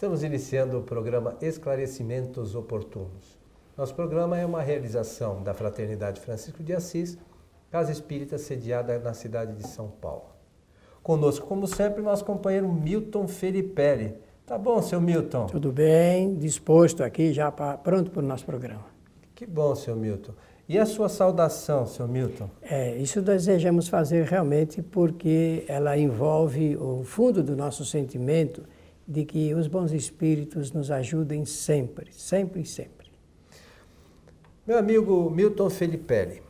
Estamos iniciando o programa Esclarecimentos Oportunos. Nosso programa é uma realização da Fraternidade Francisco de Assis, Casa Espírita sediada na cidade de São Paulo. Conosco, como sempre, nosso companheiro Milton Felipe. Tá bom, seu Milton? Tudo bem, disposto aqui já pra, pronto para o nosso programa. Que bom, seu Milton. E a sua saudação, seu Milton? É, isso desejamos fazer realmente porque ela envolve o fundo do nosso sentimento de que os bons espíritos nos ajudem sempre, sempre sempre. Meu amigo Milton Felipe,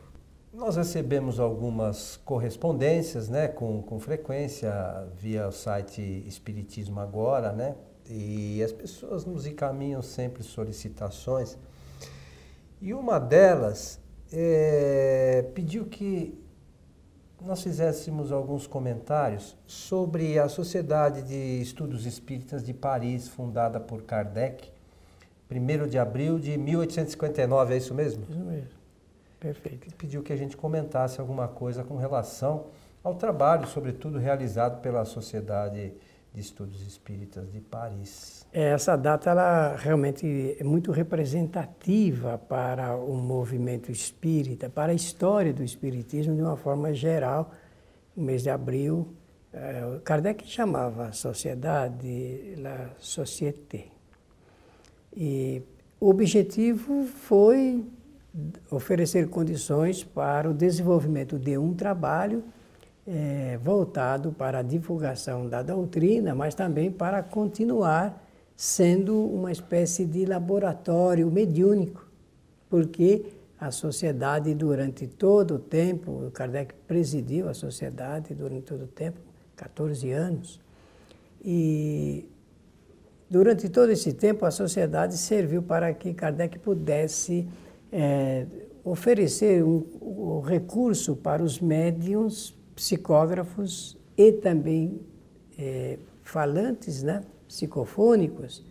nós recebemos algumas correspondências né, com, com frequência via o site Espiritismo Agora, né? E as pessoas nos encaminham sempre solicitações. E uma delas é, pediu que nós fizéssemos alguns comentários sobre a Sociedade de Estudos Espíritas de Paris, fundada por Kardec, 1 de abril de 1859, é isso mesmo? Isso mesmo. Perfeito. Ele pediu que a gente comentasse alguma coisa com relação ao trabalho, sobretudo realizado pela Sociedade de Estudos Espíritas de Paris. É, essa data ela realmente é muito representativa para o movimento espírita, para a história do espiritismo de uma forma geral. No mês de abril, é, Kardec chamava a sociedade la société. E o objetivo foi oferecer condições para o desenvolvimento de um trabalho é, voltado para a divulgação da doutrina, mas também para continuar sendo uma espécie de laboratório mediúnico, porque a sociedade durante todo o tempo, Kardec presidiu a sociedade durante todo o tempo, 14 anos, e durante todo esse tempo a sociedade serviu para que Kardec pudesse é, oferecer um, um recurso para os médiums psicógrafos e também é, falantes, né, psicofônicos,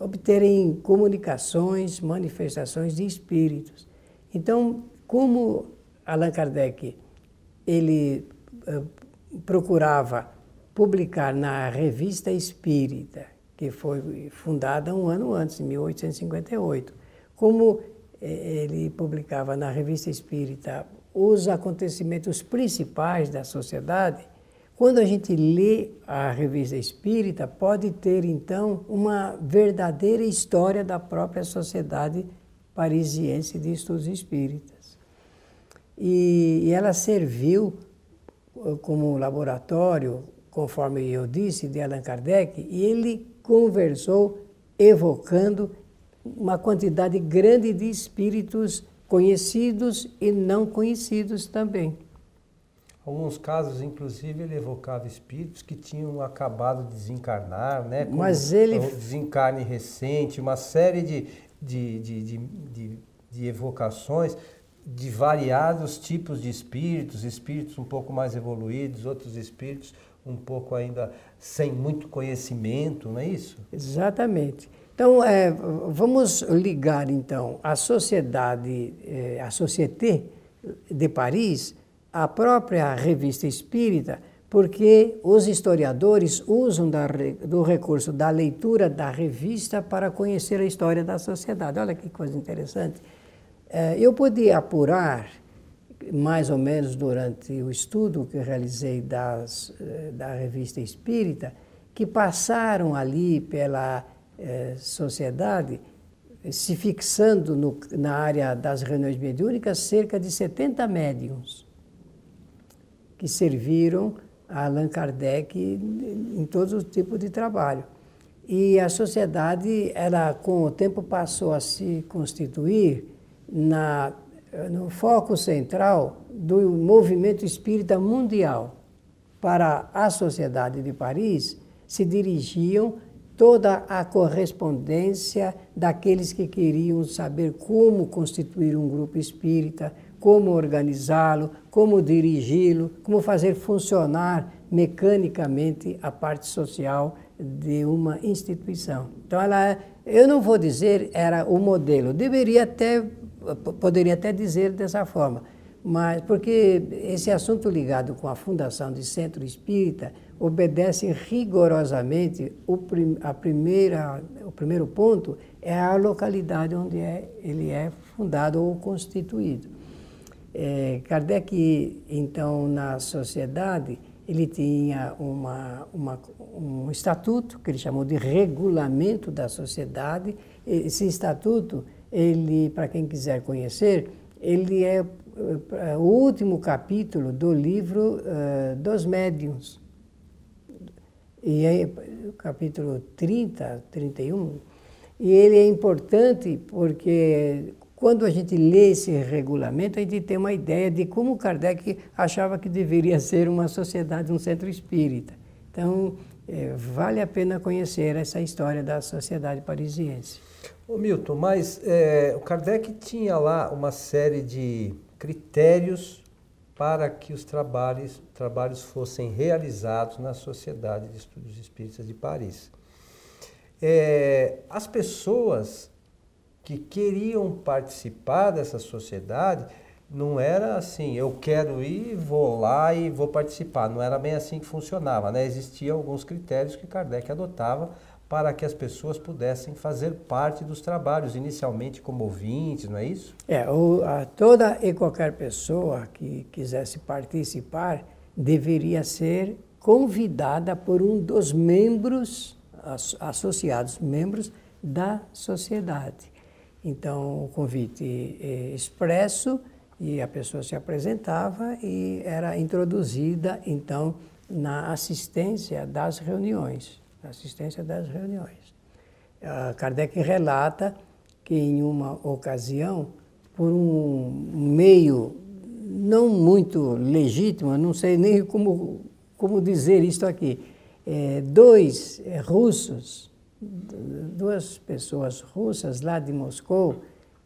obterem comunicações, manifestações de espíritos. Então, como Allan Kardec ele procurava publicar na Revista Espírita, que foi fundada um ano antes, em 1858, como eh, ele publicava na Revista Espírita os acontecimentos principais da sociedade, quando a gente lê a revista espírita, pode ter então uma verdadeira história da própria sociedade parisiense de estudos espíritas. E, e ela serviu uh, como laboratório, conforme eu disse, de Allan Kardec, e ele conversou evocando uma quantidade grande de espíritos conhecidos e não conhecidos também. Alguns casos, inclusive, ele evocava espíritos que tinham acabado de desencarnar, né? Como Mas ele... desencarne recente, uma série de, de, de, de, de, de evocações de variados tipos de espíritos, espíritos um pouco mais evoluídos, outros espíritos um pouco ainda sem muito conhecimento, não é isso? Exatamente. Então, é, vamos ligar então a sociedade, é, a Société de Paris, à própria revista espírita, porque os historiadores usam da, do recurso da leitura da revista para conhecer a história da sociedade. Olha que coisa interessante. É, eu podia apurar, mais ou menos durante o estudo que realizei das, é, da revista espírita, que passaram ali pela eh, sociedade, se fixando no, na área das reuniões mediúnicas, cerca de 70 médiums que serviram a Allan Kardec em todos os tipos de trabalho. E a sociedade, ela com o tempo passou a se constituir na, no foco central do movimento espírita mundial. Para a Sociedade de Paris se dirigiam toda a correspondência daqueles que queriam saber como constituir um grupo espírita, como organizá-lo, como dirigi-lo, como fazer funcionar mecanicamente a parte social de uma instituição. Então, ela, eu não vou dizer era o modelo, deveria até, poderia até dizer dessa forma, mas porque esse assunto ligado com a fundação de centro espírita obedecem rigorosamente o, prim, a primeira, o primeiro ponto é a localidade onde é, ele é fundado ou constituído. É, Kardec, então, na sociedade, ele tinha uma, uma, um estatuto que ele chamou de regulamento da sociedade. Esse estatuto, ele, para quem quiser conhecer, ele é, é o último capítulo do livro uh, dos médiuns. E é o capítulo 30, 31. E ele é importante porque quando a gente lê esse regulamento, a gente tem uma ideia de como Kardec achava que deveria ser uma sociedade, um centro espírita. Então, é, vale a pena conhecer essa história da sociedade parisiense. Ô Milton, mas é, o Kardec tinha lá uma série de critérios para que os trabalhos, trabalhos fossem realizados na Sociedade de Estudos Espíritas de Paris. É, as pessoas que queriam participar dessa sociedade, não era assim, eu quero ir, vou lá e vou participar. Não era bem assim que funcionava, né? Existiam alguns critérios que Kardec adotava para que as pessoas pudessem fazer parte dos trabalhos, inicialmente como ouvintes, não é isso? É, o, a, toda e qualquer pessoa que quisesse participar deveria ser convidada por um dos membros associados, membros da sociedade. Então, o convite é expresso e a pessoa se apresentava e era introduzida, então, na assistência das reuniões. assistência das reuniões. Uh, Kardec relata que em uma ocasião, por um meio não muito legítimo, não sei nem como, como dizer isto aqui, é, dois russos duas pessoas russas lá de Moscou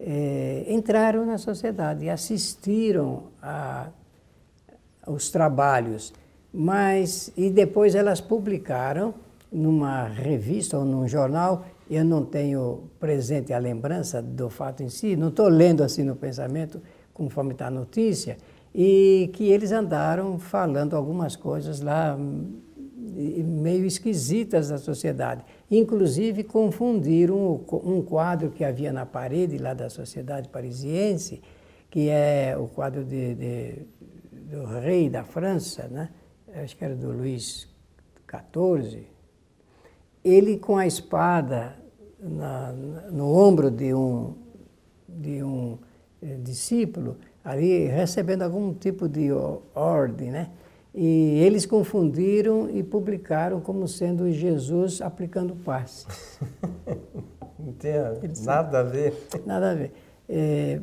eh, entraram na sociedade assistiram a, aos trabalhos, mas e depois elas publicaram numa revista ou num jornal. Eu não tenho presente a lembrança do fato em si, não estou lendo assim no pensamento conforme está a notícia, e que eles andaram falando algumas coisas lá meio esquisitas da sociedade. Inclusive confundiram um quadro que havia na parede lá da sociedade parisiense, que é o quadro de, de, do rei da França, né? acho que era do Luís XIV. Ele com a espada na, no ombro de um, de um eh, discípulo, ali recebendo algum tipo de ordem, né? E eles confundiram e publicaram como sendo Jesus aplicando passe. Entendo. Nada a ver. Nada a ver. É,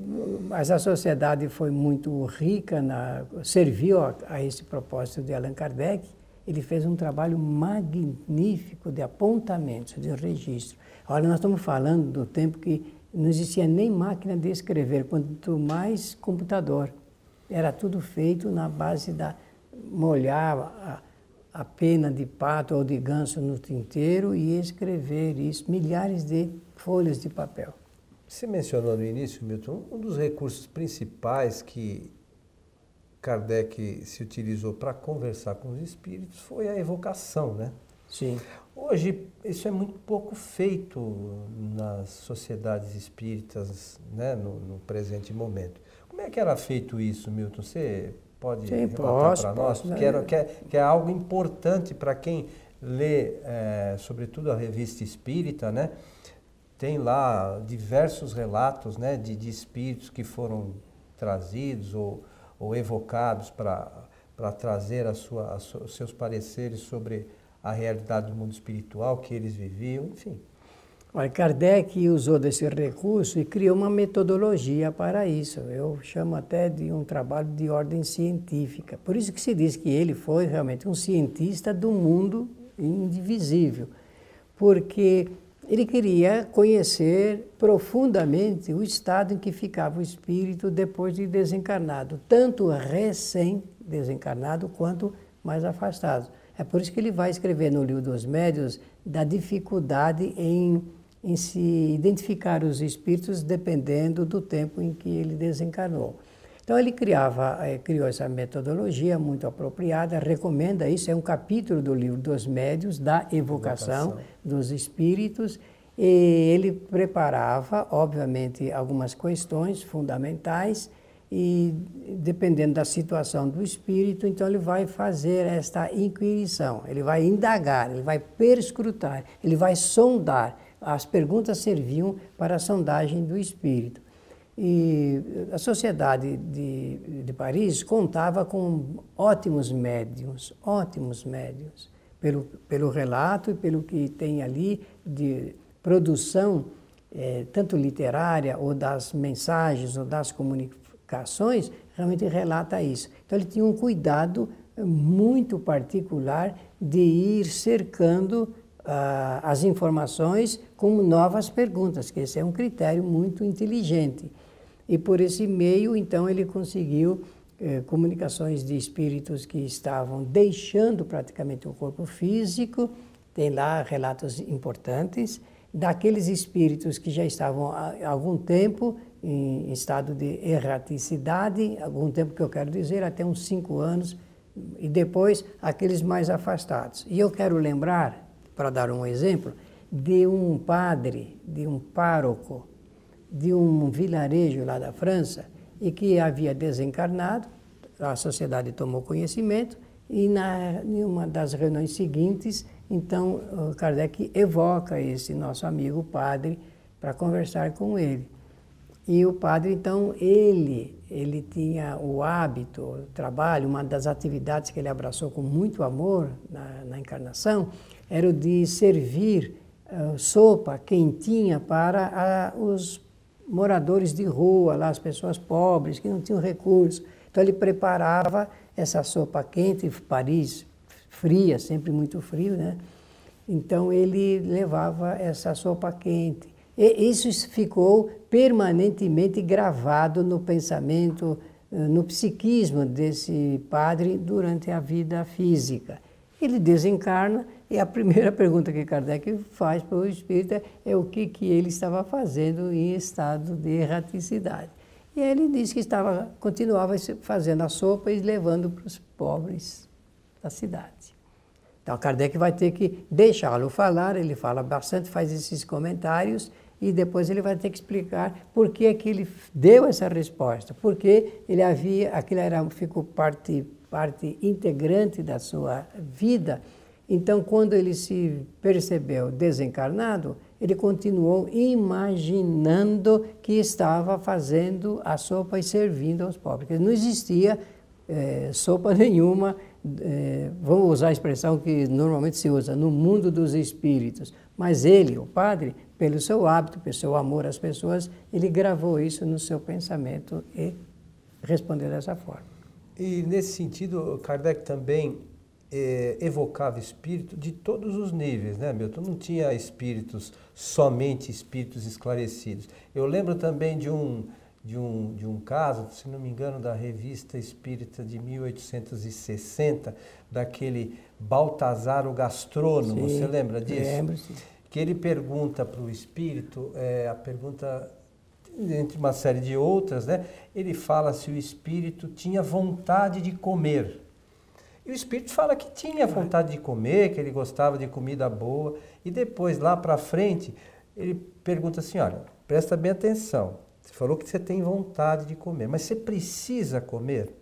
mas a sociedade foi muito rica, na, serviu a, a, esse propósito de Allan Kardec. Ele fez um trabalho magnífico de apontamentos, de registro. Olha, nós estamos falando do tempo que não existia nem máquina de escrever, quanto mais computador. Era tudo feito na base da, molhar a, a pena de pato ou de ganso no tinteiro e escrever isso, milhares de folhas de papel. Você mencionou no início, Milton, um dos recursos principais que Kardec se utilizou para conversar com os espíritos foi a evocação, né? Sim. Hoje, isso é muito pouco feito nas sociedades espíritas, né, no, no presente momento. Como é que era feito isso, Milton? Você pode Sim, relatar para nós? Que, é, que, é, algo importante para quem lê, é, sobretudo a revista espírita, né? Tem lá diversos relatos né, de, de espíritos que foram trazidos ou, ou evocados para trazer a sua, a os seus pareceres sobre a realidade do mundo espiritual que eles viviam, enfim. Kardec usou desse recurso e criou uma metodologia para isso. Eu chamo até de um trabalho de ordem científica. Por isso que se diz que ele foi realmente um cientista do mundo indivisível, porque ele queria conhecer profundamente o estado em que ficava o espírito depois de desencarnado, tanto recém-desencarnado quanto mais afastado. É por isso que ele vai escrever no livro dos médios da dificuldade em em se identificar os espíritos dependendo do tempo em que ele desencarnou. Então ele criava, eh, criou essa metodologia muito apropriada, recomenda isso, é um capítulo do livro dos médios, da evocação, evocação. dos espíritos, e ele preparava, obviamente, algumas questões fundamentais e dependendo da situação do espírito, então ele vai fazer esta inquirição, ele vai indagar, ele vai perscrutar, ele vai sondar. As perguntas serviam para a sondagem do espírito. E a Sociedade de, de Paris contava com ótimos médiums, ótimos médiums, pelo, pelo relato e pelo que tem ali de produção, eh, tanto literária, ou das mensagens, ou das comunicações, realmente relata isso. Então ele tinha um cuidado muito particular de ir cercando ah, as informações com novas perguntas, que esse é um critério muito inteligente. E por esse meio, então, ele conseguiu eh, comunicações de espíritos que estavam deixando praticamente o corpo físico, tem lá relatos importantes, daqueles espíritos que já estavam há algum tempo em estado de erraticidade, algum tempo que eu quero dizer, até uns cinco anos, e depois aqueles mais afastados. E eu quero lembrar, para dar um exemplo, de um padre, de um pároco, de um vilarejo lá da França e que havia desencarnado. A sociedade tomou conhecimento e na, em uma das reuniões seguintes, então Kardec evoca esse nosso amigo padre para conversar com ele. E o padre, então, ele, ele tinha o hábito, o trabalho, uma das atividades que ele abraçou com muito amor na, na encarnação, era o de servir uh, sopa quentinha para uh, os moradores de rua, lá, as pessoas pobres que não tinham recursos. Então ele preparava essa sopa quente, Paris fria, sempre muito frio, né? Então ele levava essa sopa quente. E isso ficou permanentemente gravado no pensamento, eh, no psiquismo desse padre durante a vida física. Ele desencarna e a primeira pergunta que Kardec faz para o espírita é o que, que ele estava fazendo em estado de erraticidade. E ele diz que estava, continuava fazendo a sopa e levando para os pobres da cidade. Então Kardec vai ter que deixá-lo falar, ele fala bastante, faz esses comentários e depois ele vai ter que explicar por que, que ele deu essa resposta, porque ele havia, aquilo era, ficou parte, parte integrante da sua vida então, quando ele se percebeu desencarnado, ele continuou imaginando que estava fazendo a sopa e servindo aos pobres. Não existia é, sopa nenhuma, é, vamos usar a expressão que normalmente se usa, no mundo dos espíritos. Mas ele, o padre, pelo seu hábito, pelo seu amor às pessoas, ele gravou isso no seu pensamento e respondeu dessa forma. E nesse sentido, Kardec também é, evocava espírito de todos os níveis, né, Milton? Não tinha espíritos, somente espíritos esclarecidos. Eu lembro também de um, de um, de um caso, se não me engano, da revista espírita de 1860, daquele Baltazar o Gastrônomo, sim, você lembra disso? Lembro, sim. Que ele pergunta para o espírito, é, a pergunta entre uma série de outras, né? Ele fala se o espírito tinha vontade de comer. E o espírito fala que tinha vontade de comer, que ele gostava de comida boa. E depois, lá para frente, ele pergunta assim: olha, presta bem atenção. Você falou que você tem vontade de comer, mas você precisa comer?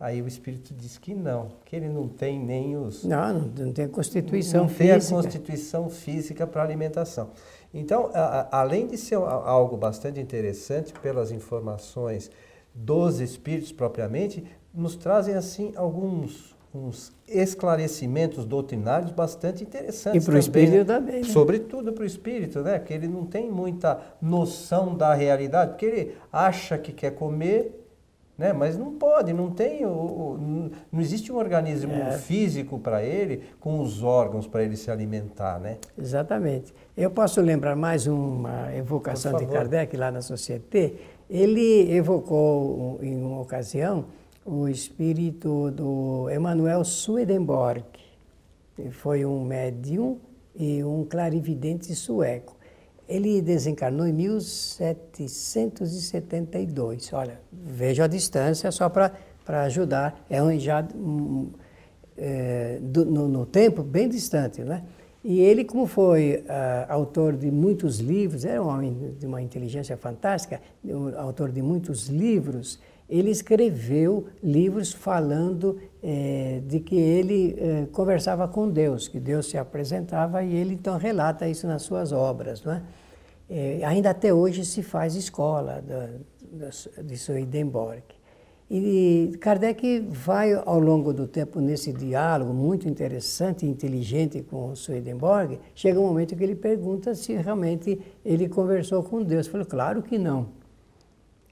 Aí o espírito diz que não, que ele não tem nem os. Não, não tem a constituição não física. Não tem a constituição física para alimentação. Então, a, a, além de ser algo bastante interessante pelas informações dos espíritos propriamente, nos trazem assim alguns uns esclarecimentos doutrinários bastante interessantes. E para o espírito né? também. Né? Sobretudo para o espírito, né? que ele não tem muita noção da realidade, porque ele acha que quer comer, né? mas não pode, não tem, não existe um organismo é. físico para ele, com os órgãos para ele se alimentar. Né? Exatamente. Eu posso lembrar mais uma evocação de Kardec lá na Société. Ele evocou em uma ocasião o espírito do Emanuel Swedenborg, foi um médium e um clarividente sueco. Ele desencarnou em 1772. Olha, veja a distância só para ajudar. É um, já um, é, do, no, no, tempo bem distante, né? E ele, como foi uh, autor de muitos livros, era um homem de uma inteligência fantástica, autor de muitos livros, ele escreveu livros falando eh, de que ele eh, conversava com Deus, que Deus se apresentava e ele então relata isso nas suas obras. Não é? Eh, ainda até hoje se faz escola da, da, de Swedenborg. E Kardec vai ao longo do tempo nesse diálogo muito interessante e inteligente com Swedenborg, chega um momento que ele pergunta se realmente ele conversou com Deus. Falou, claro que não.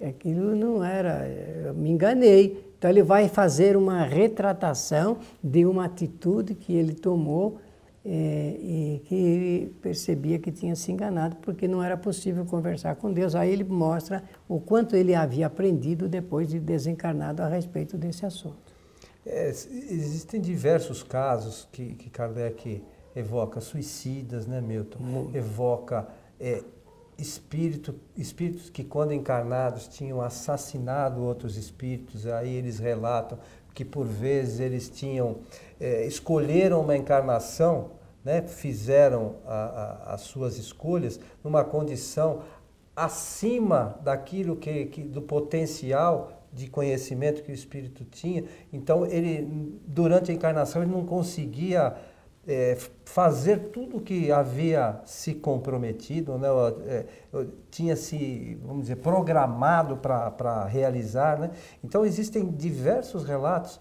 Aquilo não era, eu me enganei. Então ele vai fazer uma retratação de uma atitude que ele tomou é, e que ele percebia que tinha se enganado porque não era possível conversar com Deus. Aí ele mostra o quanto ele havia aprendido depois de desencarnado a respeito desse assunto. É, existem diversos casos que, que Kardec evoca, suicidas, né, Milton? Evoca é, espírito, espíritos que, quando encarnados, tinham assassinado outros espíritos, aí eles relatam que, por vezes, eles tinham, é, escolheram uma encarnação, né, fizeram a, a, as suas escolhas numa condição acima daquilo que, que do potencial de conhecimento que o espírito tinha. Então, ele, durante a encarnação, ele não conseguia é, fazer tudo o que havia se comprometido, né? É, tinha se, vamos dizer, programado para realizar. Né? Então existem diversos relatos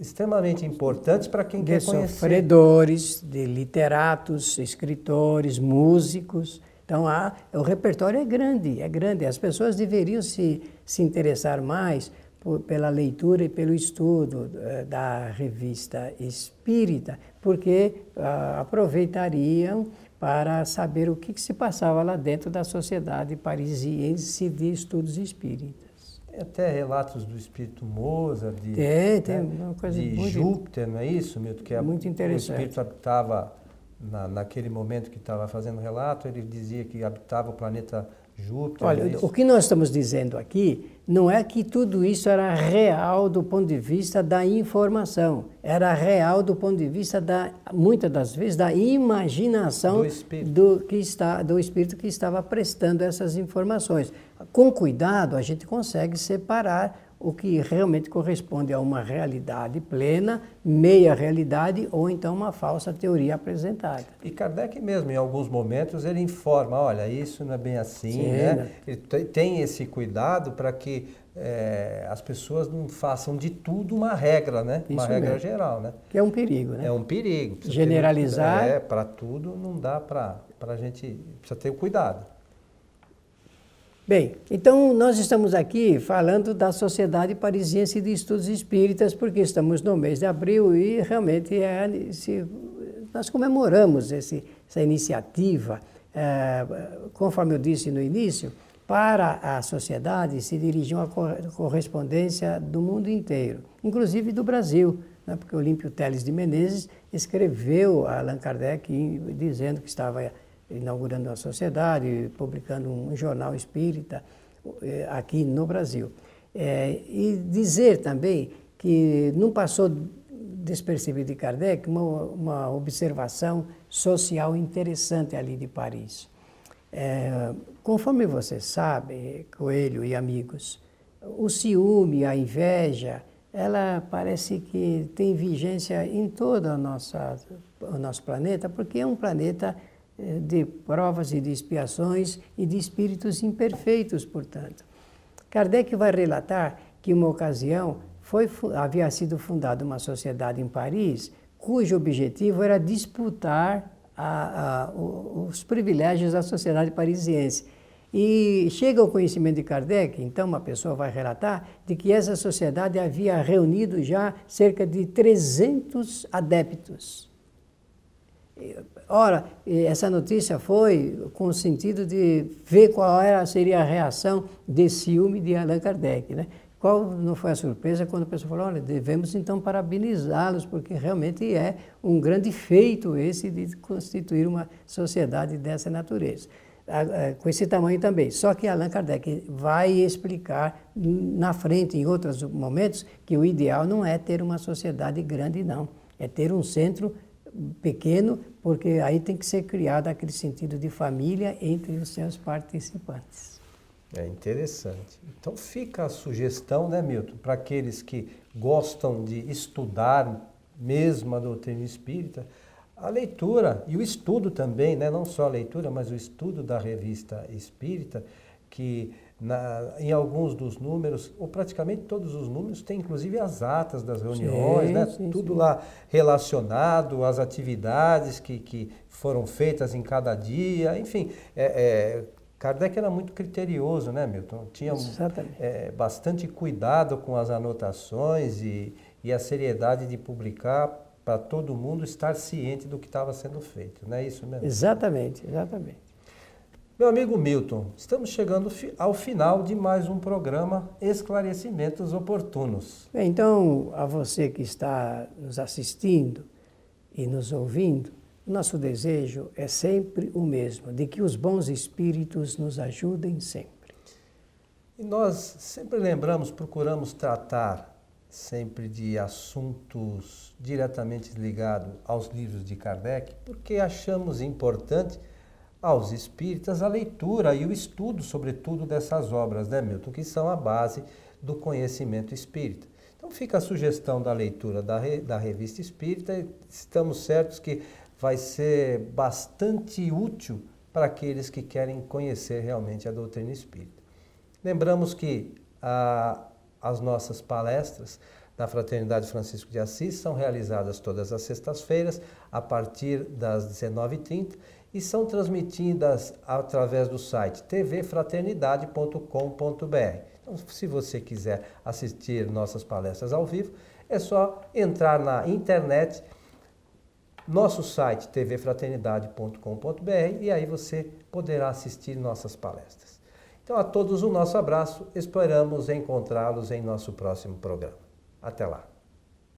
extremamente importantes para quem de quer conhecer. sofredores, de literatos, escritores, músicos. Então há, o repertório é grande, é grande. As pessoas deveriam se, se interessar mais por, pela leitura e pelo estudo uh, da revista Espírita, porque uh, aproveitariam para saber o que, que, se passava lá dentro da sociedade parisiense de estudos espíritas. Tem até relatos do espírito Mozart, de, tem, tem né, de muito, Júpiter, não é isso, Milton? Que é muito interessante. O espírito habitava, na, naquele momento que estava fazendo relato, ele dizia que habitava o planeta Júpiter. Olha, é o que nós estamos dizendo aqui não é que tudo isso era real do ponto de vista da informação, era real do ponto de vista da, muitas das vezes, da imaginação do espírito, do, que está, do espírito que estava prestando essas informações. Com cuidado, a gente consegue separar o que realmente corresponde a uma realidade plena, meia realidade ou então uma falsa teoria apresentada. E Kardec mesmo, em alguns momentos, ele informa, olha, isso não é bem assim, Sim, né? né? Ele tem esse cuidado para que é, as pessoas não façam de tudo uma regra, né? Isso uma regra mesmo. geral, né? Que é um perigo, né? É um perigo. Generalizar. Ter, é, para tudo não dá para a gente, precisa ter o cuidado. Bem, então nós estamos aqui falando da Sociedade Parisiense de Estudos Espíritas, porque estamos no mês de abril e realmente é, se, nós comemoramos esse, essa iniciativa, é, conforme eu disse no início, para a sociedade se dirigir uma correspondência do mundo inteiro, inclusive do Brasil, né, porque Olímpio Teles de Menezes escreveu a Allan Kardec dizendo que estava inaugurando uma sociedade, publicando um jornal espírita eh, aqui no Brasil. É, e dizer também que não passou despercebido de Kardec uma, uma observação social interessante ali de Paris. É, conforme você sabe, Coelho e amigos, o ciúme, a inveja, ela parece que tem vigência em todo a nossa, o nosso planeta, porque é um planeta de provas e de expiações e de espíritos imperfeitos, portanto. Kardec vai relatar que, uma ocasião, foi, havia sido fundada uma sociedade em Paris cujo objetivo era disputar a, a, os privilégios da sociedade parisiense. E chega ao conhecimento de Kardec, então uma pessoa vai relatar, de que essa sociedade havia reunido já cerca de 300 adeptos. Ora, essa notícia foi com o sentido de ver qual era, seria a reação de ciúme de Allan Kardec. Né? Qual não foi a surpresa quando a pessoa falou, olha, devemos então parabenizá-los, porque realmente é um grande feito esse de constituir uma sociedade dessa natureza. com esse tamanho também. Só que Allan Kardec vai explicar na frente, em outros momentos, que o ideal não é ter uma sociedade grande, não. É ter um centro pequeno, porque aí tem que ser criado aquele sentido de família entre os seus participantes. É interessante. Então fica a sugestão, né, Milton, para aqueles que gostam de estudar mesmo a doutrina espírita, a leitura e o estudo também, né? não só a leitura, mas o estudo da revista espírita, que na, em alguns dos números, ou praticamente todos os números, tem inclusive as atas das reuniões, sim, né? Sim, tudo sim. lá relacionado às atividades que, que foram feitas em cada dia, enfim. É, é, Kardec era muito criterioso, né, Milton? Tinha é, bastante cuidado com as anotações e, e a seriedade de publicar para todo mundo estar ciente do que estava sendo feito, não é isso mesmo? Exatamente, exatamente. Meu amigo Milton, estamos chegando ao final de mais um programa Esclarecimentos Oportunos. Bem, então, a você que está nos assistindo e nos ouvindo, nosso desejo é sempre o mesmo, de que os bons espíritos nos ajudem sempre. E nós sempre lembramos, procuramos tratar sempre de assuntos diretamente ligados aos livros de Kardec, porque achamos importante aos espíritas a leitura e o estudo, sobretudo, dessas obras, né, Milton, que são a base do conhecimento espírita. Então fica a sugestão da leitura da, re, da revista espírita, estamos certos que vai ser bastante útil para aqueles que querem conhecer realmente a doutrina espírita. Lembramos que a, as nossas palestras da Fraternidade Francisco de Assis são realizadas todas as sextas-feiras, a partir das 19h30, e são transmitidas através do site tvfraternidade.com.br. Então, se você quiser assistir nossas palestras ao vivo, é só entrar na internet, nosso site tvfraternidade.com.br, e aí você poderá assistir nossas palestras. Então, a todos o nosso abraço, esperamos encontrá-los em nosso próximo programa. Até lá.